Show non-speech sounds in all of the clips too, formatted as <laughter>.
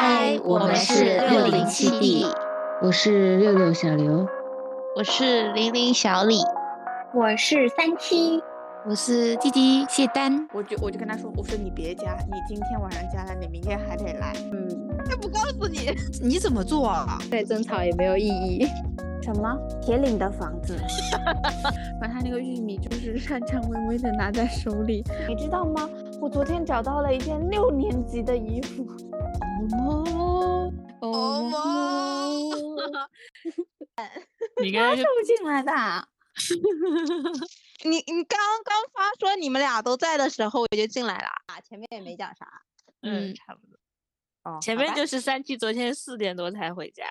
嗨，我们是六零七 D，我是六六小刘，我是零零小李，我是三七，我是弟弟谢丹。我就我就跟他说，我说你别加，你今天晚上加了，你明天还得来。嗯，他不告诉你，你怎么做啊？再争吵也没有意义。什么铁岭的房子？<laughs> 把他那个玉米就是颤颤巍巍的拿在手里，你知道吗？我昨天找到了一件六年级的衣服。哦么哦么，<laughs> 你刚才是不进来的。<laughs> 你你刚刚发说你们俩都在的时候，我就进来了啊，前面也没讲啥。嗯，差不多。哦，前面就是三七，昨天四点多才回家，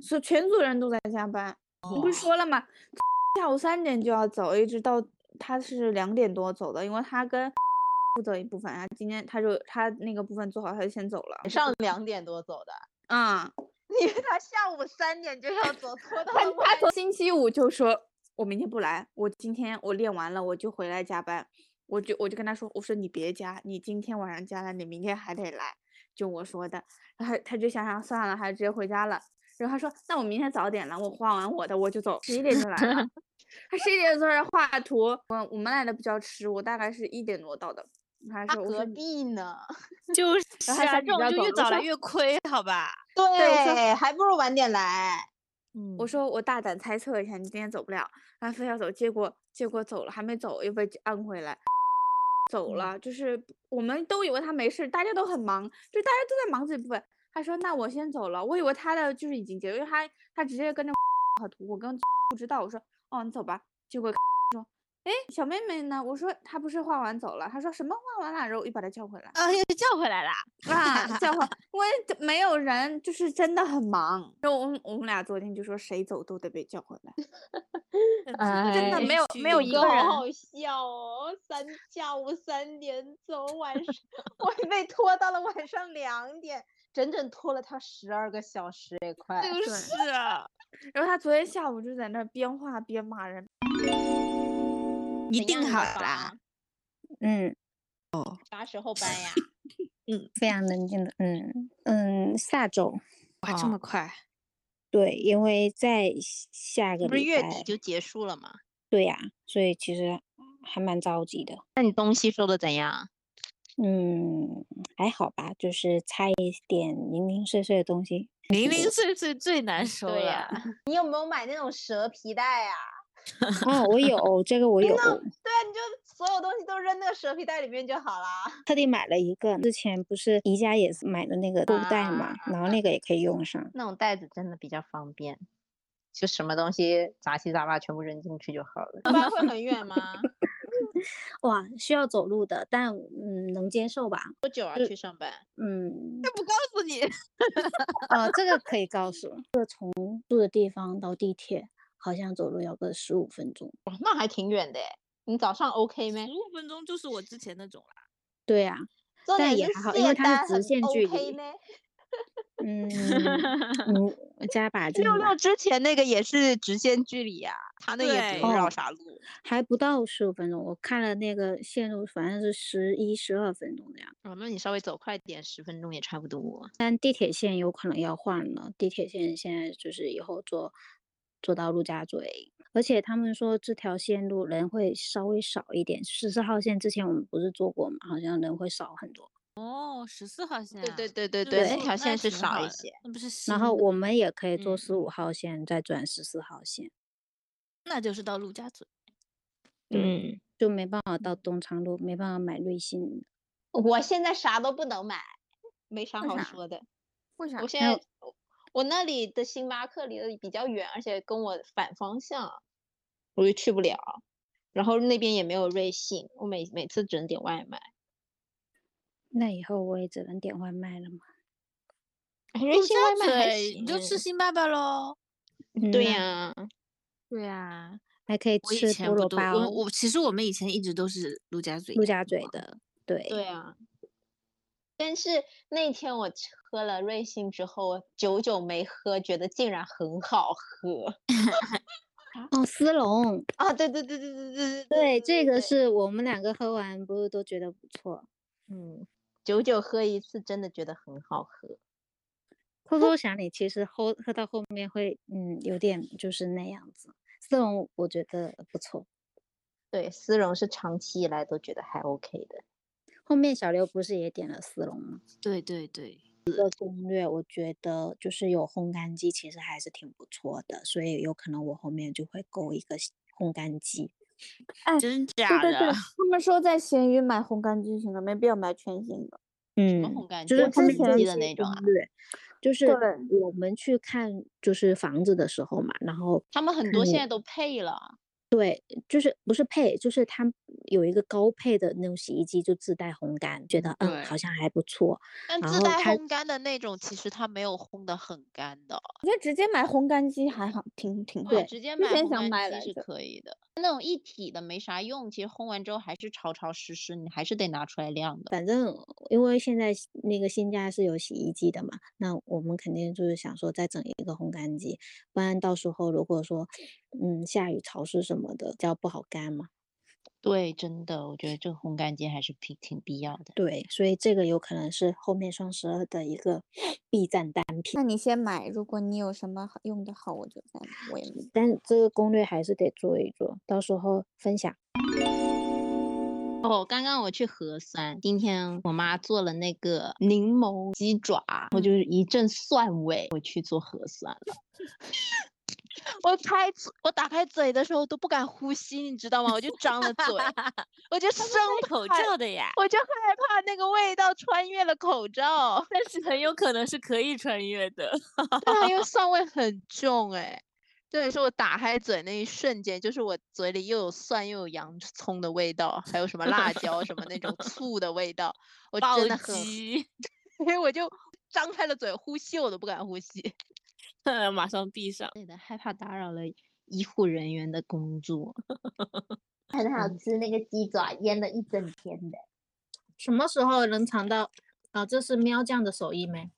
是全组人都在加班。你不是说了吗？<laughs> 下午三点就要走，一直到他是两点多走的，因为他跟负责一部分啊。今天他就他那个部分做好，他就先走了。晚上两点多走的，啊、<laughs> 因为他下午三点就要走，拖到他他从星期五就说，我明天不来，我今天我练完了我就回来加班。我就我就跟他说，我说你别加，你今天晚上加了，你明天还得来，就我说的。然后他就想想算了，还是直接回家了。然后他说，那我明天早点了，我画完我的我就走，十一点就来了。<laughs> 他十一点坐这儿画图，我我们来的比较迟，我大概是一点多到的。他他说，隔壁呢。<laughs> 就是啊，这种就越早来越亏，好吧？对，还不如晚点来。嗯我说我大胆猜测一下，你今天走不了，他非要走，结果结果走了，还没走又被按回来，走了。就是我们都以为他没事，大家都很忙，就大家都在忙这部分。他说那我先走了，我以为他的就是已经结束，因为他他直接跟 <laughs> 着画图，我跟 <laughs> 不知道，我说哦你走吧，结果说哎小妹妹呢？我说她不是画完走了，她说什么画完了，然后我又把她叫回来。啊，又叫回来了。啊，叫回来，因为没有人，就是真的很忙。就我们我们俩昨天就说谁走都得被叫回来，<laughs> 真的哎没有没有一个人好好笑哦，三下午三点走，晚上我还被拖到了晚上两点，整整拖了他十二个小时也快。就是啊，然后他昨天下午就在那边画边骂人。你定好了啦嗯，哦，啥时候搬呀？<laughs> 嗯非常冷静的，嗯嗯，下周哇，这么快？对，因为在下个不是月底就结束了吗？对呀、所以其实还蛮着急的。那你东西收的怎样？嗯，还好吧，就是差一点零零碎碎的东西。零零碎碎最难收了。对 <laughs> 呀、你有没有买那种蛇皮袋呀、<laughs> 哦，我有这个，我有对啊，你就所有东西都扔那个蛇皮袋里面就好了。<laughs> 特地买了一个。之前不是宜家也是买的那个购物袋嘛，啊然后那个也可以用上。那种袋子真的比较方便，就什么东西杂七杂八全部扔进去就好了。上班会很远吗？<laughs> 哇，需要走路的，但嗯能接受吧？多久啊？去上班？嗯，不告诉你，呃，这个可以告诉，这从住的地方到地铁好像走路要个十五分钟。哇，那还挺远的诶。你早上 OK 没十？五分钟就是我之前那种啦。对呀、重点是但也还好因为它是直线距 OK 离呢。嗯嗯，<laughs> 加把劲吧六六，之前那个也是直线距离呀、他那也不绕啥路。还不到十五分钟。我看了那个线路，反正是十一、十二分钟的样子。哦，那你稍微走快点，十分钟也差不多。但地铁线有可能要换了，地铁线现在就是以后坐坐到陆家嘴，而且他们说这条线路人会稍微少一点。十四号线之前我们不是坐过嘛，好像人会少很多。哦，十四号线、对啊。对对对对对，那条线是少一些。那不是然后我们也可以坐嗯十五号线，再转十四号线，那就是到陆家嘴。嗯，就没办法到东昌路，没办法买瑞幸。我现在啥都不能买，没啥好说的。为啥我？现在我我那里的星巴克离得比较远，而且跟我反方向，我就去不了。然后那边也没有瑞幸，我每每次只能点外卖。那以后我也只能点外卖了嘛。哎瑞陆幸外卖你就吃星巴巴喽。<laughs> 对呀、对呀、还可以吃菠萝包，我我其实我们以前一直都是陆家嘴。陆家嘴。的，对，对啊。但是那天我喝了瑞幸之后，久久没喝，觉得竟然很好喝 <laughs> 哦，丝绒，啊！对对对对对对对，这个是我们两个喝完，不是都觉得不错。嗯，久久喝一次，真的觉得很好喝。偷偷想你，其实喝喝到后面会，嗯，有点就是那样子。丝绒我觉得不错，对，丝绒是长期以来都觉得还 OK 的。后面小刘不是也点了丝绒吗？对对对，的攻略，我觉得就是有烘干机，其实还是挺不错的，所以有可能我后面就会购一个烘干机。哎，真对假对对，的？<laughs> 他们说在闲鱼买烘干机行了，没必要买全新的。嗯，烘干机就是机自己的那种啊对，就是我们去看就是房子的时候嘛，然后他们很多现在都配了，对，就是不是配，就是它有一个高配的那种洗衣机，就自带烘干，觉得嗯好像还不错。但自带烘干的那种，其实它没有烘的很干的。我觉得直接买烘干机还好，挺挺好。对，直接买烘干机是可以的。那种一体的没啥用，其实烘完之后还是潮潮湿湿，你还是得拿出来晾的。反正因为现在那个新家是有洗衣机的嘛，那我们肯定就是想说再整一个烘干机，不然到时候如果说嗯下雨潮湿什么的，这样不好干嘛。对，真的，我觉得这个烘干机还是挺挺必要的。对，所以这个有可能是后面双十二的一个 <sniffs> 必赞单品。那你先买，如果你有什么好用的好，我就再买。我也没。但这个攻略还是得做一做，到时候分享。哦，刚刚我去核酸，今天我妈做了那个柠檬鸡爪，我就是一阵蒜味，我去做核酸了。<laughs> 我开我打开嘴的时候都不敢呼吸，你知道吗？我就张了嘴，<laughs> 我就生口怕罩的呀，我就害怕那个味道穿越了口罩。但是很有可能是可以穿越的。对啊，因为 <laughs> 蒜味很重哎、对，是我打开嘴那一瞬间，就是我嘴里又有蒜又有洋葱的味道，还有什么辣椒什么那种醋的味道，我暴真的很，击，<laughs> 因为我就张开了嘴，呼吸我都不敢呼吸。马上闭上。对的，害怕打扰了医护人员的工作。<laughs> 很好吃，那个鸡爪腌了一整天的。什么时候能尝到？啊，这是喵酱的手艺没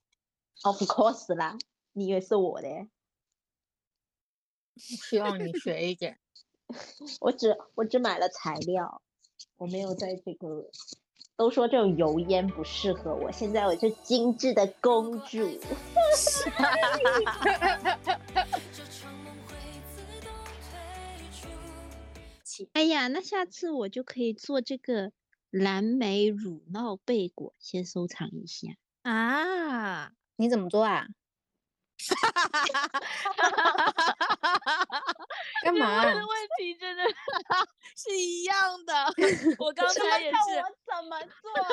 ？Of course 啦，你以为是我的？希望你学一点。<laughs> 我只我只买了材料，我没有在这个。都说这种油烟不适合我，现在我是精致的公主。<laughs> 哎呀，那下次我就可以做这个蓝莓乳酪贝果，先收藏一下。啊，你怎么做啊？<laughs> 干你嘛问的问题真的 <laughs> 是一样的。<laughs> 我刚才也是，我怎么做啊？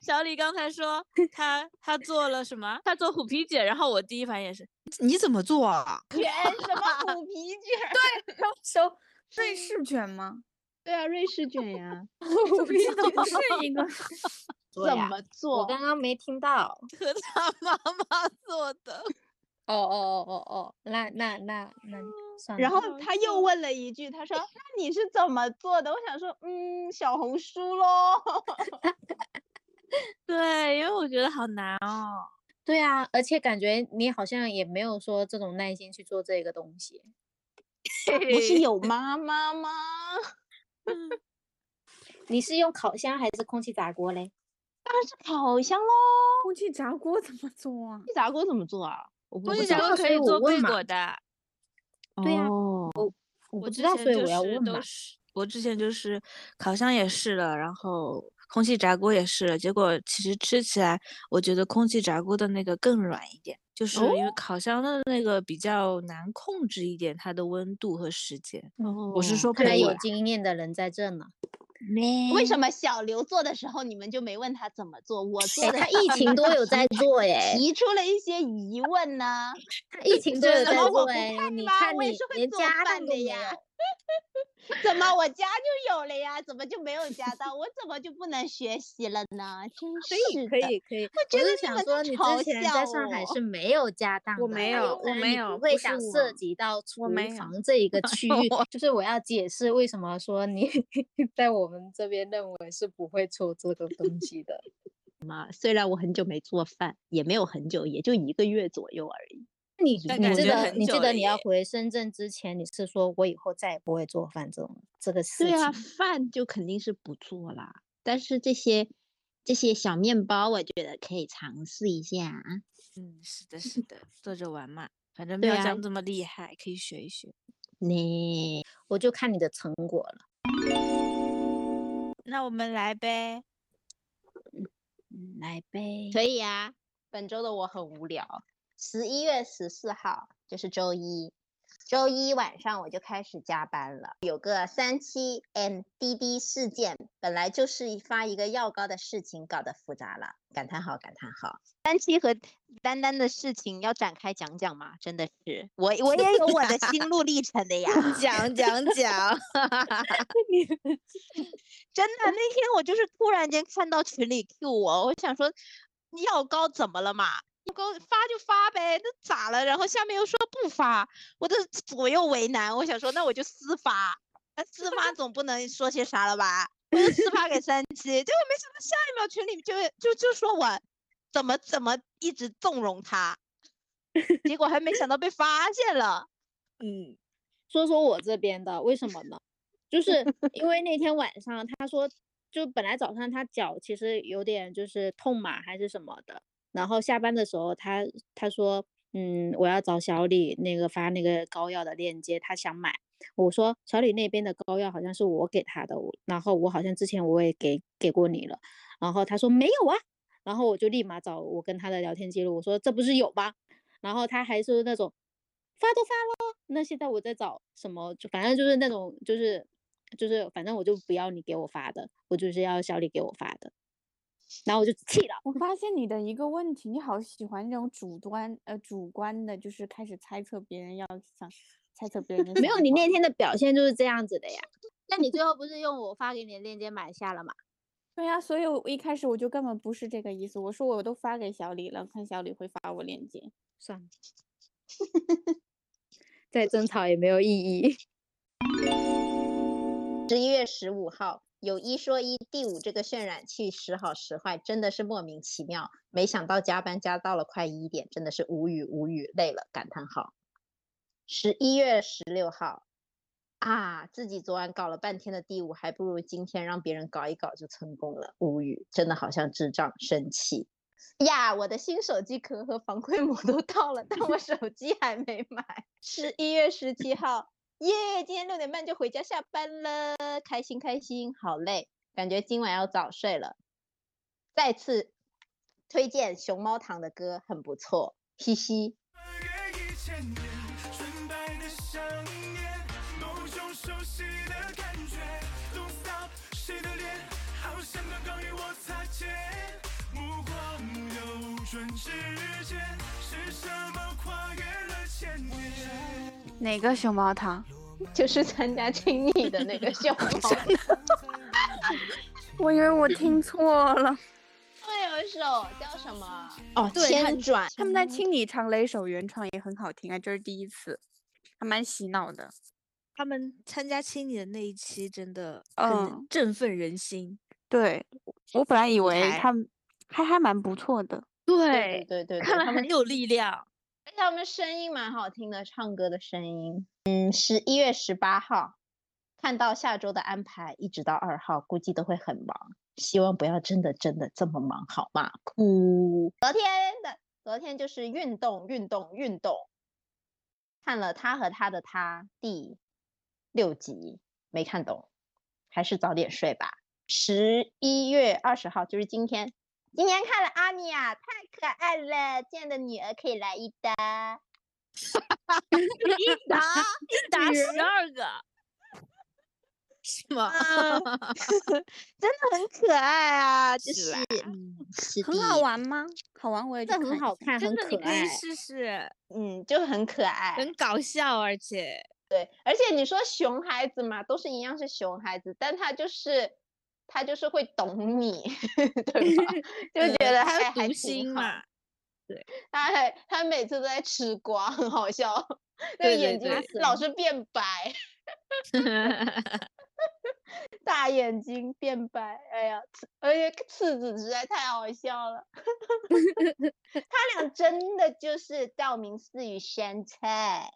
小李刚才说他他做了什么？他做虎皮卷，然后我第一反应也是你怎么做啊？卷什么虎皮卷？要收瑞士卷吗？对啊，瑞士卷呀。虎皮卷是一个。怎么做？我刚刚没听到。和他妈妈做的。哦哦哦哦哦，那那那那算了。然后他又问了一句，他说：<laughs> “那你是怎么做的？”我想说，嗯，小红书咯。<laughs> 对，因为我觉得好难哦。对啊，而且感觉你好像也没有说这种耐心去做这个东西。不是有妈妈吗？<laughs> 你是用烤箱还是空气炸锅嘞？当然是烤箱喽。空气炸锅怎么做啊？空气炸锅怎么做啊？我不炸锅可以所以我做贝问嘛果的。对呀哦，我我不知道，所以之前就是我要问嘛。我之前就是烤箱也试了，然后空气炸锅也试了，结果其实吃起来，我觉得空气炸锅的那个更软一点，就是因为烤箱的那个比较难控制一点它的温度和时间。我是说看来有，经验的人在这呢。为什么小刘做的时候你们就没问他怎么做？我做哎，的他疫情都有在做耶，提出了一些疑问呢。他疫情都有在做哎。你看你连家都没的呀有。<laughs> 怎么我家就有了呀？怎么就没有家当？我怎么就不能学习了呢？真可是以的。可以可以，我觉得是你们在想说你嘲之前在上海是 <laughs> 没有家当的，我没有我没有不会想涉及到厨房这一个 <laughs> 区域。就是我要解释为什么说你在我们这边认为是不会做这个东西的。虽然我很久没做饭，也没有很久，也就一个月左右而已。你你记得你记得你要回深圳之前，你是说我以后再也不会做饭这种这个事情。对啊，饭就肯定是不做啦。但是这些这些小面包，我觉得可以尝试一下。嗯，是的，是的，做着玩嘛，反正对啊妙江这么厉害，可以学一学。你，我就看你的成果了。那我们来呗。嗯，来呗。可以啊。本周的我很无聊。十一月十四号就是周一，周一晚上我就开始加班了。有个三七 M 滴滴事件，本来就是发一个药膏的事情，搞得复杂了。感叹号，感叹号。三七和丹丹的事情要展开讲讲吗？真的是，我我也有我的心路历程的呀。<laughs> 讲讲讲，<laughs> <laughs> 真的，那天我就是突然间看到群里 Q 我，我想说药膏怎么了嘛？药膏发就发呗，那咋了？然后下面又说不发，我这左右为难。我想说那我就私发，那私发总不能说些啥了吧？我就私发给三七，结果没想到下一秒群里就就就说我怎么怎么一直纵容他，结果还没想到被发现了。<laughs> 嗯，说说我这边的，为什么呢？就是因为那天晚上他说，就本来早上他脚其实有点就是痛嘛，还是什么的。然后下班的时候他他说，嗯，我要找小李那个发那个膏药的链接，他想买。我说小李那边的膏药好像是我给他的，然后我好像之前我也给给过你了。然后他说没有啊，然后我就立马找我跟他的聊天记录，我说这不是有吗？然后他还是那种发都发了，那现在我在找什么？就反正就是那种就是就是反正我就不要你给我发的，我就是要小李给我发的，然后我就气了。我发现你的一个问题，你好喜欢那种主观呃主观的，就是开始猜测别人要想猜测别人没有，你那天的表现就是这样子的呀。<laughs> 那你最后不是用我发给你的链接买下了吗？对呀、所以我一开始我就根本不是这个意思，我说我都发给小李了，看小李会发我链接。算了，再争吵也没有意义。十一月十五号，有一说一，第五这个渲染器时好时坏，真的是莫名其妙。没想到加班加到了快一点，真的是无语无语，累了感叹号。十一月十六号，啊，自己昨晚搞了半天的第五，还不如今天让别人搞一搞就成功了，无语，真的好像智障，生气。呀，我的新手机壳和防窥膜都到了，但我手机还没买。十一月十七号，耶！今天六点半就回家下班了，开心开心，好累，感觉今晚要早睡了。再次推荐熊猫堂的歌，很不错，嘻嘻。约一千年，纯白的香烟，某种熟悉的感觉。Don't stop，谁的脸好像刚刚与我擦肩，目光流转之间，是什么跨越了千年？哪个熊猫堂？<laughs> 就是参加亲你的那个熊猫堂，<laughs> 我以为我听错了。会有一首叫什么？哦，对它千转。他们在听你唱了一首原创，也很好听啊，这是第一次，还蛮洗脑的。他们参加青你的那一期真的很嗯振奋人心。对，我本来以为他们还还蛮不错的。对对对对，看来很有力量。而且他们声音蛮好听的，唱歌的声音。嗯，十一月十八号，看到下周的安排，一直到二号，估计都会很忙。希望不要真的真的这么忙，好吗？哭。昨天的昨天就是运动运动运动，看了他和他的他第六集，没看懂，还是早点睡吧。十一月二十号就是今天，今天看了阿米亚，太可爱了，这样的女儿可以来一搭。<laughs> 一打一打十二个，是吗？<laughs> 真的很可爱啊，就是啦嗯，很好玩吗？好玩，我也去这看一下。很好看，很真的，你可以可爱。试试，嗯，就很可爱。很搞笑，而且对，而且你说熊孩子嘛，都是一样是熊孩子，但他就是他就是会懂你，<laughs> 对吧？<laughs> 就呃觉得他还还心嘛。对他还他每次都在吃瓜，很好笑，<laughs> 那个眼睛老是变白，大眼睛变白，哎呀，次而且次子实在太好笑了，他俩真的就是道明寺与山菜，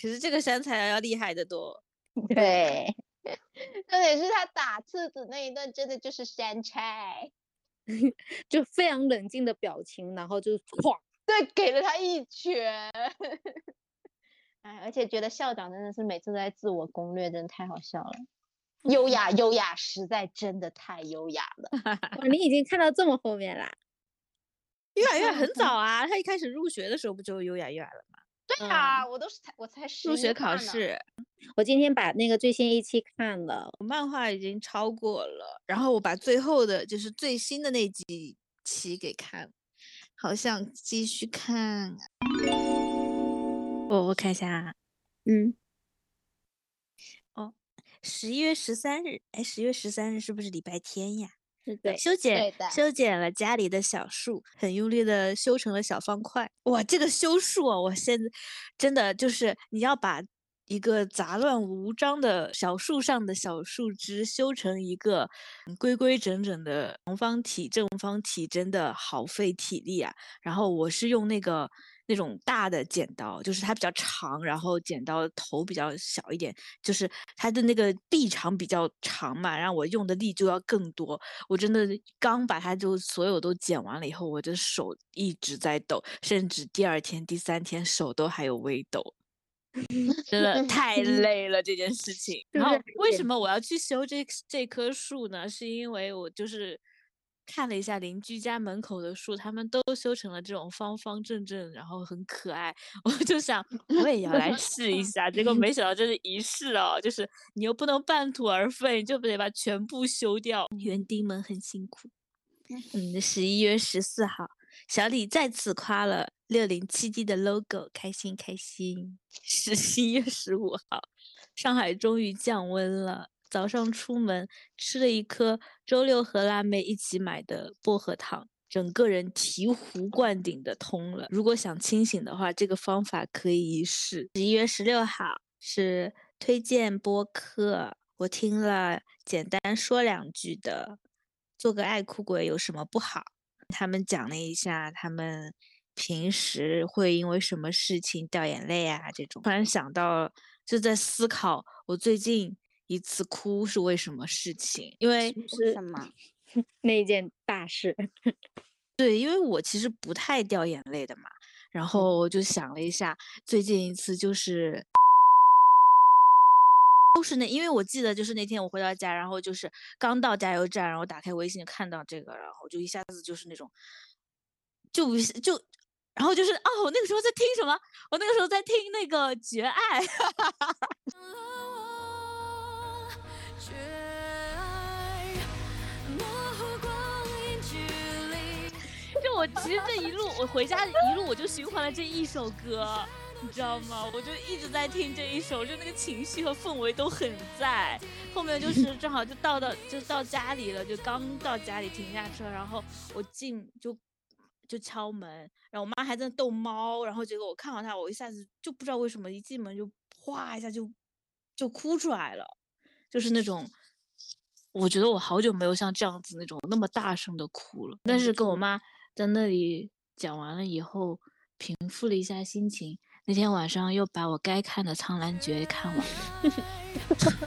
可是这个山菜要厉害的多。对，<laughs> 重点是他打次子那一段真的就是山菜，<laughs> 就非常冷静的表情，然后就哐，对，给了他一拳。哎，而且觉得校长真的是每次都在自我攻略，真的太好笑了。优雅，优雅，实在真的太优雅了。<laughs> 哇，你已经看到这么后面啦？优雅优雅很早啊，他一开始入学的时候不就优雅优雅了吗？对啊，我都是才我才入学考试，我今天把那个最新一期看了，漫画已经超过了，然后我把最后的就是最新的那几期给看了，好想继续看。我我看一下啊，嗯，哦，十一月十三日，哎，十月十三日是不是礼拜天呀？对，修剪修剪了家里的小树，很用力的修成了小方块。哇，这个修树啊，我现在真的就是你要把一个杂乱无章的小树上的小树枝修成一个规规整整的长方体、正方体，真的好费体力啊。然后我是用那个。那种大的剪刀，就是它比较长，然后剪刀头比较小一点，就是它的那个臂长比较长嘛，然后我用的力就要更多。我真的刚把它就所有都剪完了以后，我的手一直在抖，甚至第二天、第三天手都还有微抖，<laughs> 真的 <laughs> 太累了这件事情。然后为什么我要去修这这棵树呢？是因为我就是。看了一下邻居家门口的树，他们都修成了这种方方正正，然后很可爱。<laughs> 我就想 <laughs> 我也要来试一下，结果没想到这是 <laughs> 一试哦，就是你又不能半途而废，你就得把全部修掉。园丁们很辛苦。嗯，十一月十四号，小李再次夸了六零七 D 的 logo，开心开心。十一月十五号，上海终于降温了。早上出门吃了一颗周六和辣妹一起买的薄荷糖，整个人醍醐灌顶的通了。如果想清醒的话，这个方法可以一试。十一月十六号是推荐播客，我听了，简单说两句的。做个爱哭鬼有什么不好？他们讲了一下他们平时会因为什么事情掉眼泪啊，这种。突然想到，就在思考我最近。一次哭是为什么事情？因为是什么 <laughs> 那件大事？<laughs> 对，因为我其实不太掉眼泪的嘛。然后我就想了一下，最近一次就是都是那，因为我记得就是那天我回到家，然后就是刚到加油站，然后打开微信看到这个，然后就一下子就是那种，就就，然后就是哦，我那个时候在听什么？我那个时候在听那个《绝爱》。<laughs> <laughs> 就我其实这一路，我回家一路我就循环了这一首歌，你知道吗？我就一直在听这一首，就那个情绪和氛围都很在。后面就是正好就到到就到家里了，就刚到家里停下车，然后我进就就敲门，然后我妈还在逗猫，然后结果我看到她，我一下子就不知道为什么一进门就哗一下就就哭出来了，就是那种。我觉得我好久没有像这样子那种那么大声的哭了，但是跟我妈在那里讲完了以后，平复了一下心情。那天晚上又把我该看的《苍兰诀》看完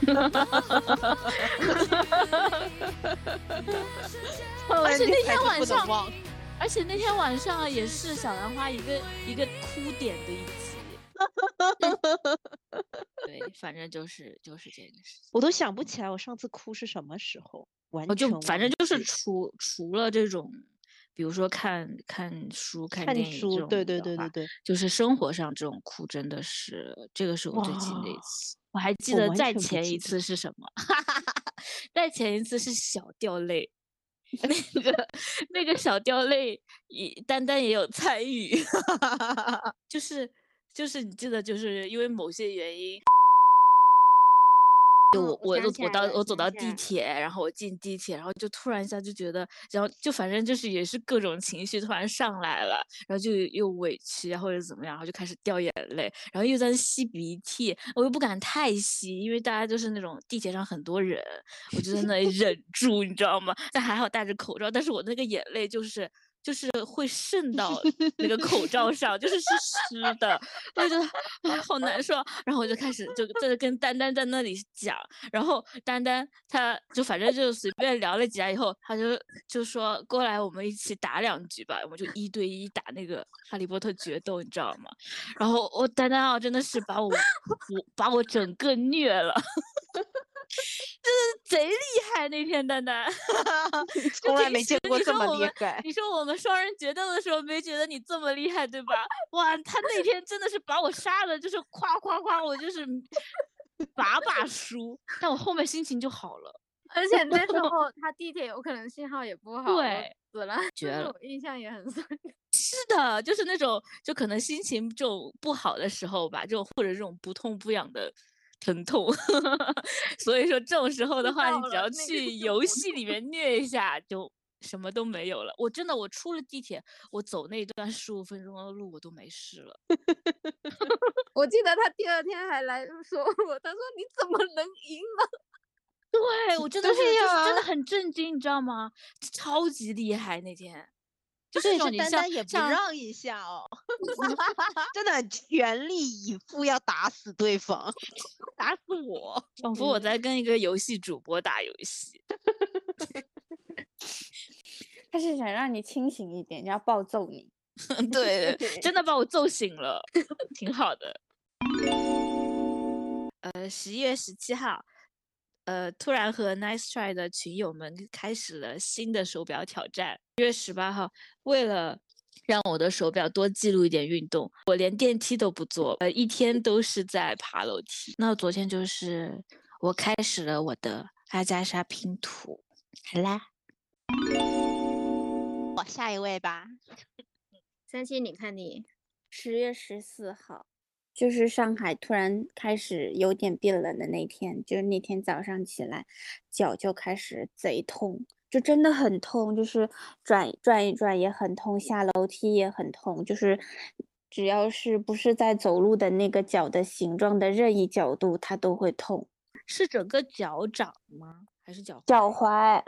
了，<laughs> 而且那天晚上，而且那天晚上也是小兰花一个一个哭点的一集。<laughs> 对，反正就是就是这个事情，我都想不起来我上次哭是什么时候，完我就反正就是除除了这种，比如说看看书、看看电影这书，种对对对对对，就是生活上这种哭真的是，这个是我最近的一次。我还记得再前一次是什么？<laughs> 再前一次是小掉泪，那 <laughs> 个那个小掉泪，也丹丹也有参与，就是就是你记得，就是因为某些原因。就我哦我我到我走到地铁，然后我进地铁，然后就突然一下就觉得，然后就反正就是也是各种情绪突然上来了，然后就又委屈啊或者怎么样，然后就开始掉眼泪，然后又在吸鼻涕，我又不敢太吸，因为大家就是那种地铁上很多人，我就在那里忍住，你知道吗？但还好戴着口罩，但是我那个眼泪就是就是会渗 <laughs> 到那个口罩上，就是是湿的，我就觉得啊好难受啊。然后我就开始就在跟丹丹在那里讲，然后丹丹他就反正就随便聊了几下以后，他就就说过来我们一起打两局吧，我们就一对一打那个哈利波特决斗，你知道吗？然后我丹丹啊真的是把我我把我整个虐了。真的贼厉害！那天丹丹，<laughs> 从来没见过这么厉害。你说我们双人决斗的时候没觉得你这么厉害，对吧？哇，他那天真的是把我杀的，就是夸夸夸，我就是把把输，但我后面心情就好了。<laughs> 而且那时候他地铁有可能信号也不好，对，死了，<laughs> 绝了，印象也很深。是的，就是那种就可能心情就不好的时候吧，就或者这种不痛不痒的。疼痛，<laughs> 所以说这种时候的话，你只要去游戏里面 <laughs> 虐一下，就什么都没有了。我真的，我出了地铁，我走那段十五分钟的路，我都没事了。我记得他第二天还来说 <laughs> 我，他说你怎么能赢呢？对我真的是，就是真的很震惊，你知道吗？超级厉害那天。就是丹丹也不让一下哦，<laughs> 真的全力以赴要打死对方，<laughs> 打死我，仿佛我在跟一个游戏主播打游戏。<laughs> 他是想让你清醒一点，要暴揍你。对，真的把我揍醒了，挺好的。呃，十一月十七号。呃，突然和 Nice Try 的群友们开始了新的手表挑战。一月十八号，为了让我的手表多记录一点运动，我连电梯都不坐，呃，一天都是在爬楼梯。那昨天就是我开始了我的阿加莎拼图。好啦，我下一位吧。三七，你看你十月十四号。就是上海突然开始有点变冷的那天，就是那天早上起来，脚就开始贼痛，就真的很痛，就是转转一转也很痛，下楼梯也很痛，就是只要是不是在走路的那个脚的形状的任意角度，它都会痛。是整个脚掌吗？还是脚脚踝？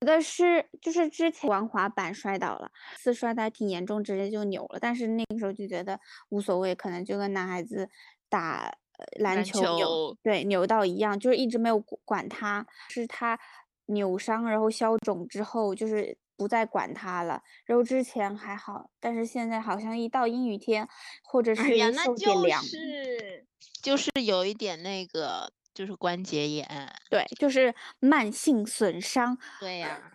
觉得是，就是之前玩滑板摔倒了，次摔的还挺严重，直接就扭了。但是那个时候就觉得无所谓，可能就跟男孩子打篮球扭对扭到一样，就是一直没有管他。是他扭伤，然后消肿之后，就是不再管他了。然后之前还好，但是现在好像一到阴雨天，或者是受点凉，是就是有一点那个。就是关节炎，对，就是慢性损伤。对呀，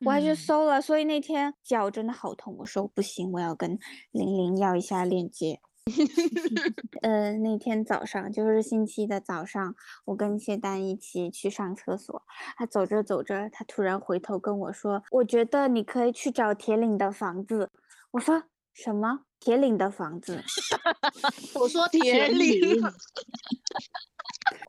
<sniffs> 我还去搜了，所以那天脚真的好痛。我说不行，我要跟玲玲要一下链接。<laughs> 呃，那天早上就是星期的早上，我跟谢丹一起去上厕所，他走着走着，他突然回头跟我说：“我觉得你可以去找铁岭的房子。”我说：“什么？铁岭的房子？” <laughs> 我说：<laughs> “铁岭。”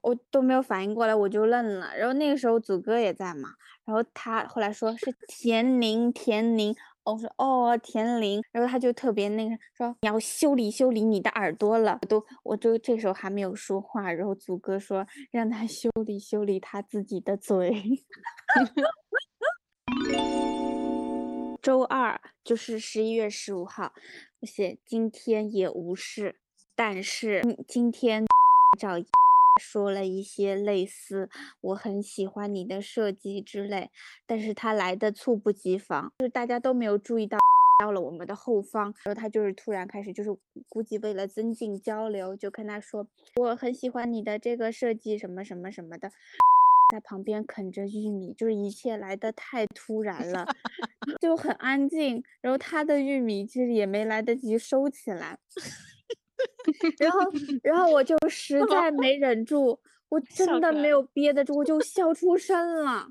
我都没有反应过来，我就愣了。然后那个时候祖哥也在嘛，然后他后来说是田林，田林。我说哦，田林。然后他就特别那个说你要修理修理你的耳朵了，都我就这时候还没有说话。然后祖哥说让他修理修理他自己的嘴。<laughs> 周二就是十一月十五号，我写今天也无事，但是今天找。说了一些类似我很喜欢你的设计之类，但是他来的猝不及防，就是大家都没有注意到到了我们的后方，然后他就是突然开始，就是估计为了增进交流，就跟他说我很喜欢你的这个设计什么什么什么的，在旁边啃着玉米，就是一切来的太突然了，<laughs> 就很安静，然后他的玉米其实也没来得及收起来。然后，然后我就实在 <laughs> 没忍住，我真的没有憋得住，我就笑出声了。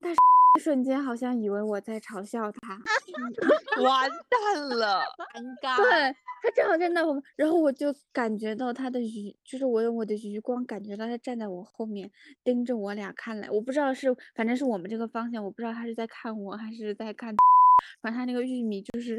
但是瞬间好像以为我在嘲笑他，<laughs> 完蛋了，尴 <laughs> 尬。对他正好站在那，然后我就感觉到他的余，就是我用我的余光感觉到他站在我后面盯着我俩看来，我不知道是，反正是我们这个方向，我不知道他是在看我还是在看。反正他那个玉米就是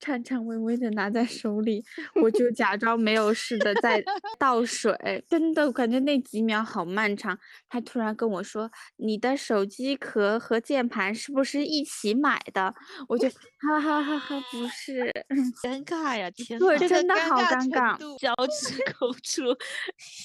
颤颤巍巍的拿在手里，我就 <laughs> 假装没有事的在倒水，真的感觉那几秒好漫长。他突然跟我说：“你的手机壳和键盘是不是一起买的？”我就哈哈哈哈，不是，<laughs> 尴尬呀！天对，呐，真的好尴尬脚趾抠出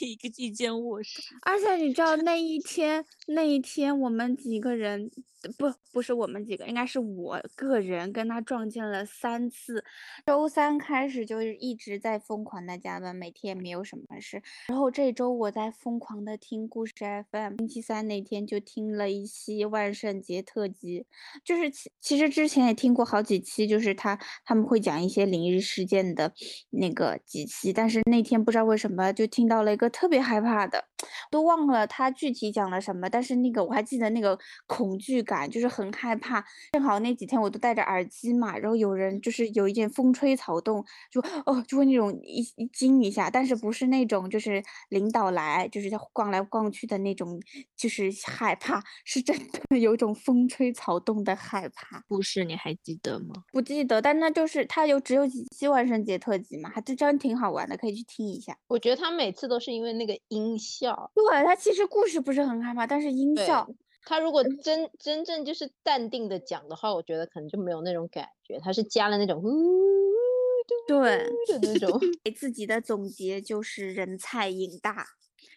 一个一间卧室。而且你知道那一天，那一天我们几个人，不不是我们几个，应该是我个人跟他撞见了三三次。周三开始就是一直在疯狂的加班，每天没有什么事。然后这周我在疯狂的听故事 FM，星期三那天就听了一期万圣节特辑，就是其其实之前也听过好几期，就是他他们会讲一些灵异事件的那个几期，但是那天不知道为什么就听到了一个特别害怕的，都忘了他具体讲了什么，但是那个我还记得那个恐惧感，就是很害怕。正好那几天我都戴着耳机嘛，然后有人就是有一点风吹草动，就哦就会那种一一惊一下，但是不是那种就是领导来就是在逛来逛去的那种，就是害怕，是真的有一种风吹草动的害怕。故事你还记得吗？不记得，但那就是它有只有几期万圣节特辑嘛，还真真挺好玩的，可以去听一下。我觉得他每次都是因为那个音效，对，他其实故事不是很害怕，但是音效，他如果真真正就是淡定的讲的话，我觉得可能就没有那种感觉，他是加了那种呜对，的那种。<laughs> 给自己的总结就是人菜瘾大，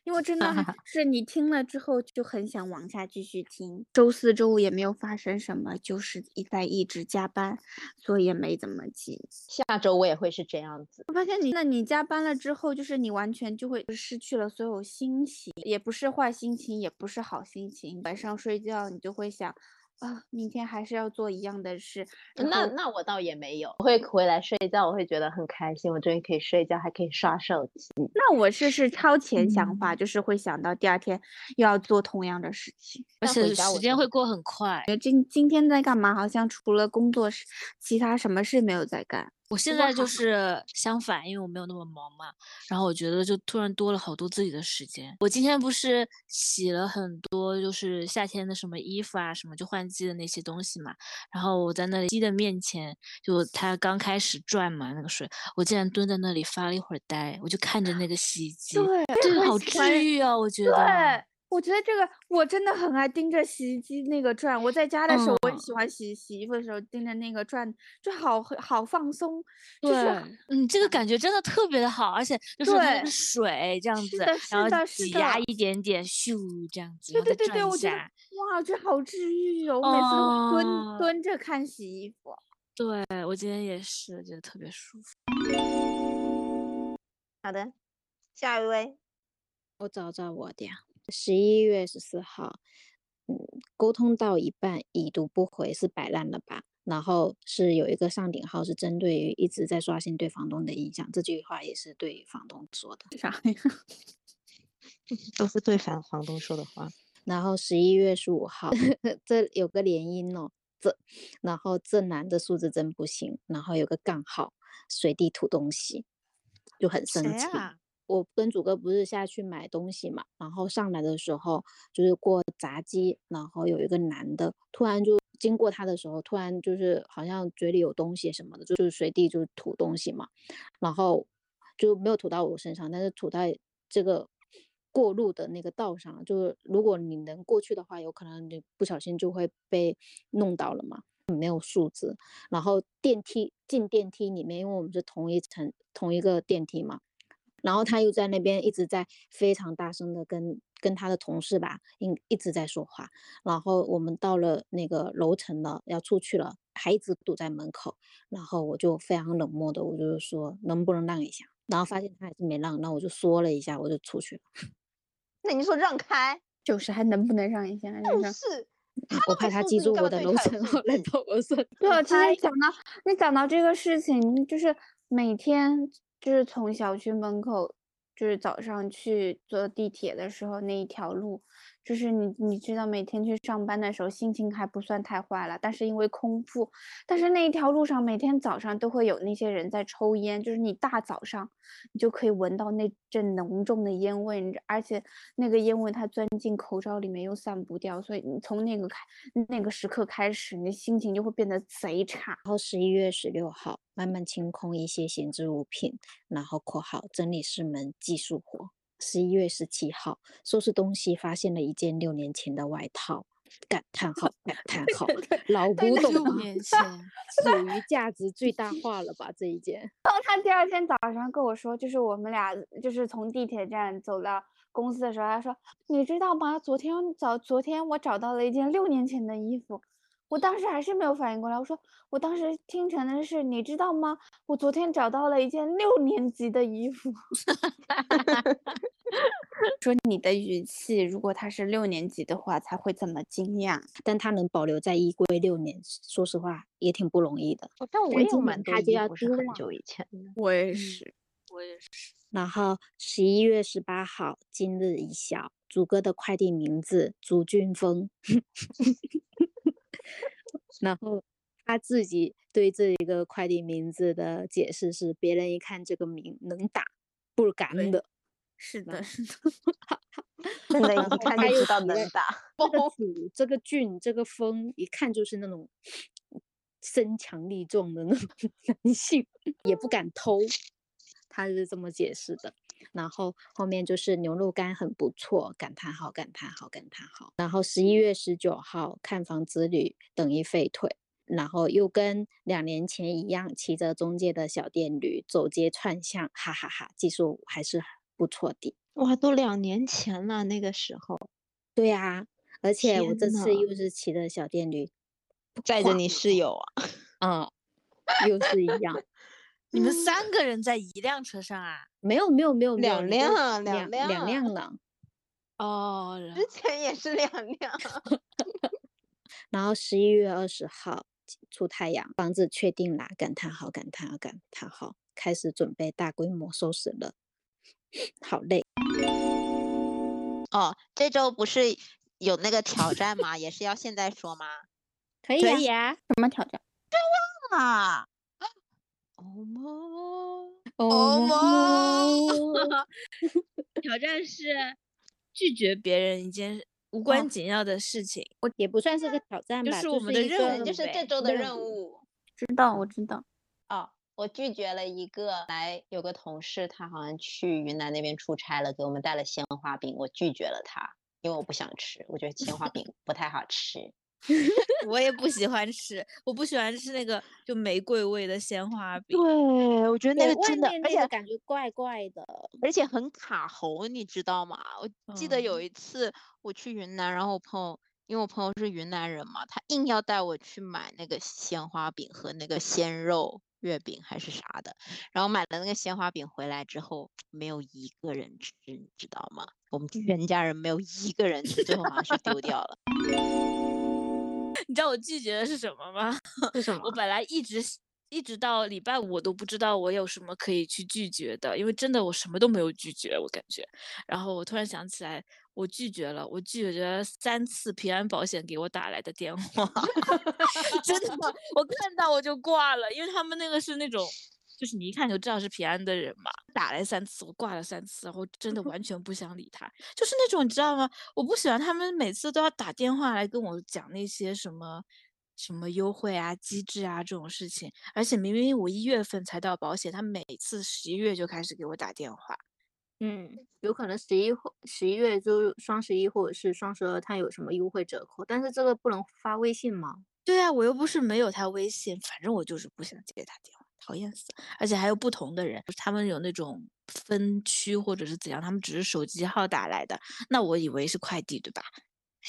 因为真的 <laughs> 是你听了之后就很想往下继续听。周四周五也没有发生什么，就是一在一直加班，所以也没怎么记。下周我也会是这样子。我发现你，那你加班了之后，就是你完全就会失去了所有心情，也不是坏心情，也不是好心情。晚上睡觉你就会想，啊，明天还是要做一样的事。那那我倒也没有，我会回来睡觉，我会觉得很开心，我终于可以睡觉，还可以刷手机。那我是是超前想法，嗯就是会想到第二天又要做同样的事情。而且时间会过很快。呃今今天在干嘛？好像除了工作事，其他什么事没有在干。我现在就是相反，因为我没有那么忙嘛，然后我觉得就突然多了好多自己的时间。我今天不是洗了很多，就是夏天的什么衣服啊，什么就换季的那些东西嘛。然后我在那里机的面前，就它刚开始转嘛，那个水，我竟然蹲在那里发了一会儿呆，我就看着那个洗衣机，对，这个好治愈啊，我觉得。对，我觉得这个我真的很爱盯着洗衣机那个转。我在家的时候，我很嗯喜欢洗洗衣服的时候盯着那个转，就好好放松，就对是，嗯，这个感觉真的特别的好，而且就是那个对水这样子，是的是然后挤压一点点，咻这样子，对对对对，我觉得。哇，这好治愈哦！我每次都会蹲、哦蹲着看洗衣服。对，我今天也是，觉得特别舒服。好的，下一位，我找找我的呀，十一月十四号，嗯，沟通到一半已读不回是摆烂了吧？然后是有一个上顶号是针对于一直在刷新对房东的印象，这句话也是对房东说的。啥呀？<laughs> 都是对房房东说的话。然后十一月十五号，<laughs> 这有个连音哦，这，然后这男的素质真不行，然后有个杠号，随地吐东西，就很生气。我跟主哥不是下去买东西嘛，然后上来的时候就是过闸机，然后有一个男的突然就经过他的时候，突然就是好像嘴里有东西什么的，就是随地就吐东西嘛，然后就没有吐到我身上，但是吐在这个过路的那个道上，就是如果你能过去的话，有可能你不小心就会被弄到了嘛。没有素质，然后电梯进电梯里面，因为我们是同一层同一个电梯嘛，然后他又在那边一直在非常大声的跟跟他的同事吧，一一直在说话。然后我们到了那个楼层了，要出去了，还一直堵在门口。然后我就非常冷漠的，我就说能不能让一下？然后发现他还是没让，那我就说了一下，我就出去了。<laughs> 那你说让开，就是还能不能让一下？让就是我怕他记住我的楼层，后来质到我身对，上。其实讲到你讲到这个事情，就是每天就是从小区门口，就是早上去坐地铁的时候那一条路，就是你你知道每天去上班的时候心情还不算太坏了，但是因为空腹，但是那一条路上每天早上都会有那些人在抽烟，就是你大早上你就可以闻到那阵浓重的烟味，而且那个烟味它钻进口罩里面又散不掉，所以你从那个开那个时刻开始，你的心情就会变得贼差。然后十一月十六号慢慢清空一些闲置物品，然后（括号整理室门技术活）。十一月十七号收拾东西，发现了一件六年前的外套，感叹号感叹号，<laughs> 老古董六啊，属于 <laughs> 价值最大化了吧这一件？然后他第二天早上跟我说，就是我们俩就是从地铁站走到公司的时候，他说：“你知道吗？昨天早昨天我找到了一件六年前的衣服。”我当时还是没有反应过来，我说我当时听成的是你知道吗？我昨天找到了一件六年级的衣服。<laughs> 说你的语气，如果他是六年级的话，才会这么惊讶。但他能保留在衣柜六年，说实话也挺不容易的。哦但我但今有蛮多衣服很久以前的。我也是，我也是。然后十一月十八号，今日已晓，祖哥的快递名字朱俊峰。<laughs> 然后他自己对这一个快递名字的解释是：别人一看这个名能打，不敢对的。是的，然是的。<laughs> 真的，然一看就知道能打。这个 <laughs> 祖、这个俊、这个风，一看就是那种身强力壮的那种 <laughs> 男性，也不敢偷。他是这么解释的。然后后面就是牛肉干很不错，感叹号感叹号感叹号。然后十一月十九号看房之旅等于废退，然后又跟两年前一样，骑着中介的小电驴走街串巷，哈哈哈技术还是不错的。哇，都两年前了，那个时候对呀、而且我这次又是骑着小电驴，载着你室友啊，啊、又是一样。你们三个人在一辆车上啊？没有没有没有两辆两辆两辆辆呢。哦，之前也是两辆。<laughs> 然后十一月二十号出太阳，房子确定啦！感叹号感叹号感叹号，开始准备大规模收拾了，<sniffs> 好累。哦，这周不是有那个挑战吗？也是要现在说吗？可以可啊以啊。什么挑战？啊，哦么，哦么 <laughs> 挑战是拒绝别人一件无关紧要的事情。我也不算是个挑战吧，就是我们的任个务呗就是这周的任任务。知道，我知道。哦，我拒绝了一个来有个同事，他好像去云南那边出差了，给我们带了鲜花饼，我拒绝了他，因为我不想吃，我觉得鲜花饼不太好吃。我也不喜欢吃，我不喜欢吃那个就玫瑰味的鲜花饼。对，我觉得那个真的，面而且那个感觉怪怪的。而且很卡喉，你知道吗？我记得有嗯一次我去云南，然后我朋友，因为我朋友是云南人嘛，他硬要带我去买那个鲜花饼和那个鲜肉月饼还是啥的，然后买了那个鲜花饼回来之后，没有一个人吃，你知道吗？我们全家人没有一个人吃，最后好像是丢掉了。你知道我拒绝的是什么吗？是什 <laughs> 我本来一直一直到礼拜五我都不知道我有什么可以去拒绝的，因为真的我什么都没有拒绝，我感觉。然后我突然想起来，我拒绝了，我拒绝了三次平安保险给我打来的电话，<laughs> 真的，我看到我就挂了，因为他们那个是那种。就是你一看就知道是平安的人嘛，打来三次，我挂了三次，然后真的完全不想理他，就是那种你知道吗？我不喜欢他们每次都要打电话来跟我讲那些什么什么优惠啊、机制啊这种事情，而且明明我一月份才到保险，他每次十一月就开始给我打电话。嗯，有可能十一或十一月就双十一或者是双十二，他有什么优惠折扣，但是这个不能发微信吗？对啊，我又不是没有他微信，反正我就是不想接他电话，讨厌死。而且还有不同的人，他们有那种分区或者是怎样，他们只是手机号打来的，那我以为是快递，对吧？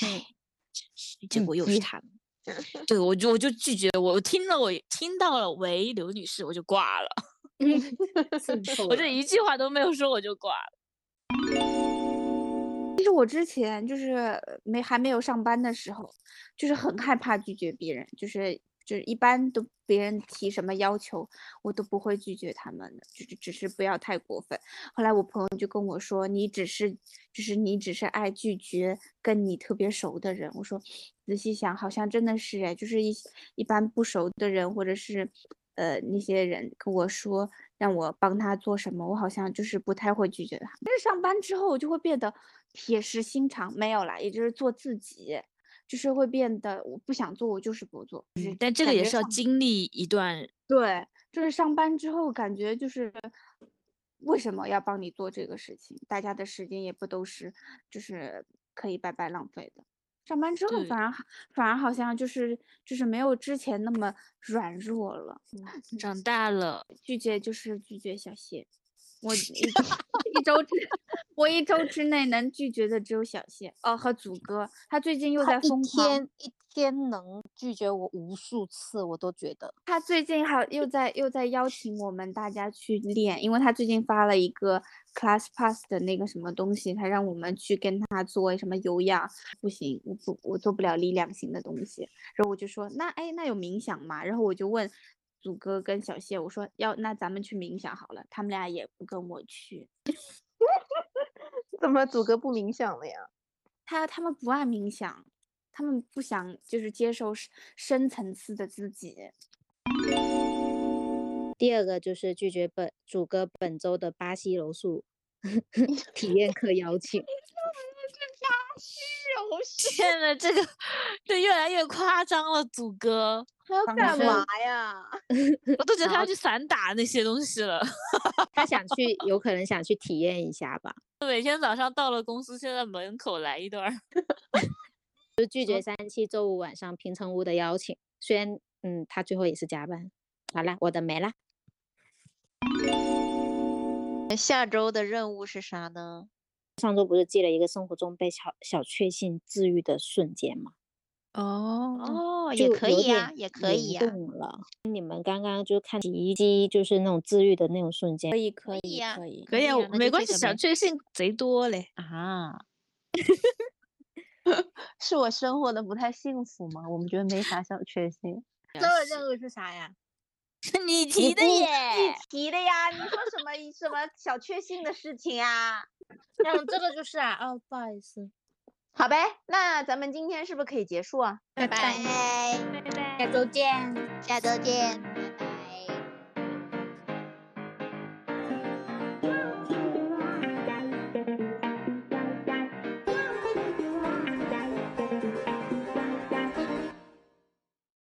唉，真是，结嗯果又是他们。<laughs> 对，我就我就拒绝，我听了我听到了，喂，刘女士，我就挂了 <laughs> <laughs> 我这一句话都没有说我就挂了。其实我之前就是没还没有上班的时候，就是很害怕拒绝别人，就是就是一般都别人提什么要求，我都不会拒绝他们的，就是只是不要太过分。后来我朋友就跟我说，你只是就是你只是爱拒绝跟你特别熟的人。我说仔细想，好像真的是哎，就是一一般不熟的人或者是呃那些人跟我说让我帮他做什么，我好像就是不太会拒绝他。但是上班之后，我就会变得铁石心肠，没有啦，也就是做自己。就是会变得我不想做，我就是不做。就是但这个也是要经历一段，对，就是上班之后感觉就是为什么要帮你做这个事情？大家的时间也不都是就是可以白白浪费的。上班之后反而好反而好像就是就是没有之前那么软弱了。长大了，拒绝就是拒绝小谢，我一周 <laughs> 一周之我一周之内能拒绝的只有小谢哦和祖哥，他最近又在疯狂。天一天能拒绝我无数次，我都觉得。他最近还又在又在邀请我们大家去练，因为他最近发了一个 Class Pass 的那个什么东西，他让我们去跟他做什么有氧，不行，我不我做不了力量型的东西。然后我就说那哎那有冥想吗？然后我就问祖哥跟小谢，我说要那咱们去冥想好了，他们俩也不跟我去，怎么祖哥不冥想了呀？他他们不爱冥想，他们不想就是接受深深层次的自己。第二个就是拒绝本主哥本周的巴西柔术 <laughs> 体验课邀请。<laughs> 天呐，这个这越来越夸张了，祖哥，他要干嘛呀？我都觉得他要去散打那些东西了。<laughs> 他想去，有可能想去体验一下吧。每天早上到了公司，先在门口来一段。<laughs> 就拒绝三七周五晚上平成屋的邀请，虽然嗯，他最后也是加班。好了，我的没了。下周的任务是啥呢？上周不是记了一个生活中被小小确幸治愈的瞬间吗？哦，哦，也可以呀、也可以呀、灵动了。你们刚刚就看洗衣机，就是那种治愈的那种瞬间可，以可以可以，可以啊，没关系，小确幸贼多嘞。啊，<laughs> 是我生活的不太幸福吗？我们觉得没啥小确幸。这个任务是啥呀？<laughs> 你提的耶，你提的呀，你说什么什么小确幸的事情啊？<laughs> 嗯，这个就是啊，哦，不好意思，好呗，那咱们今天是不是可以结束啊？拜拜拜拜，下周见。下周见。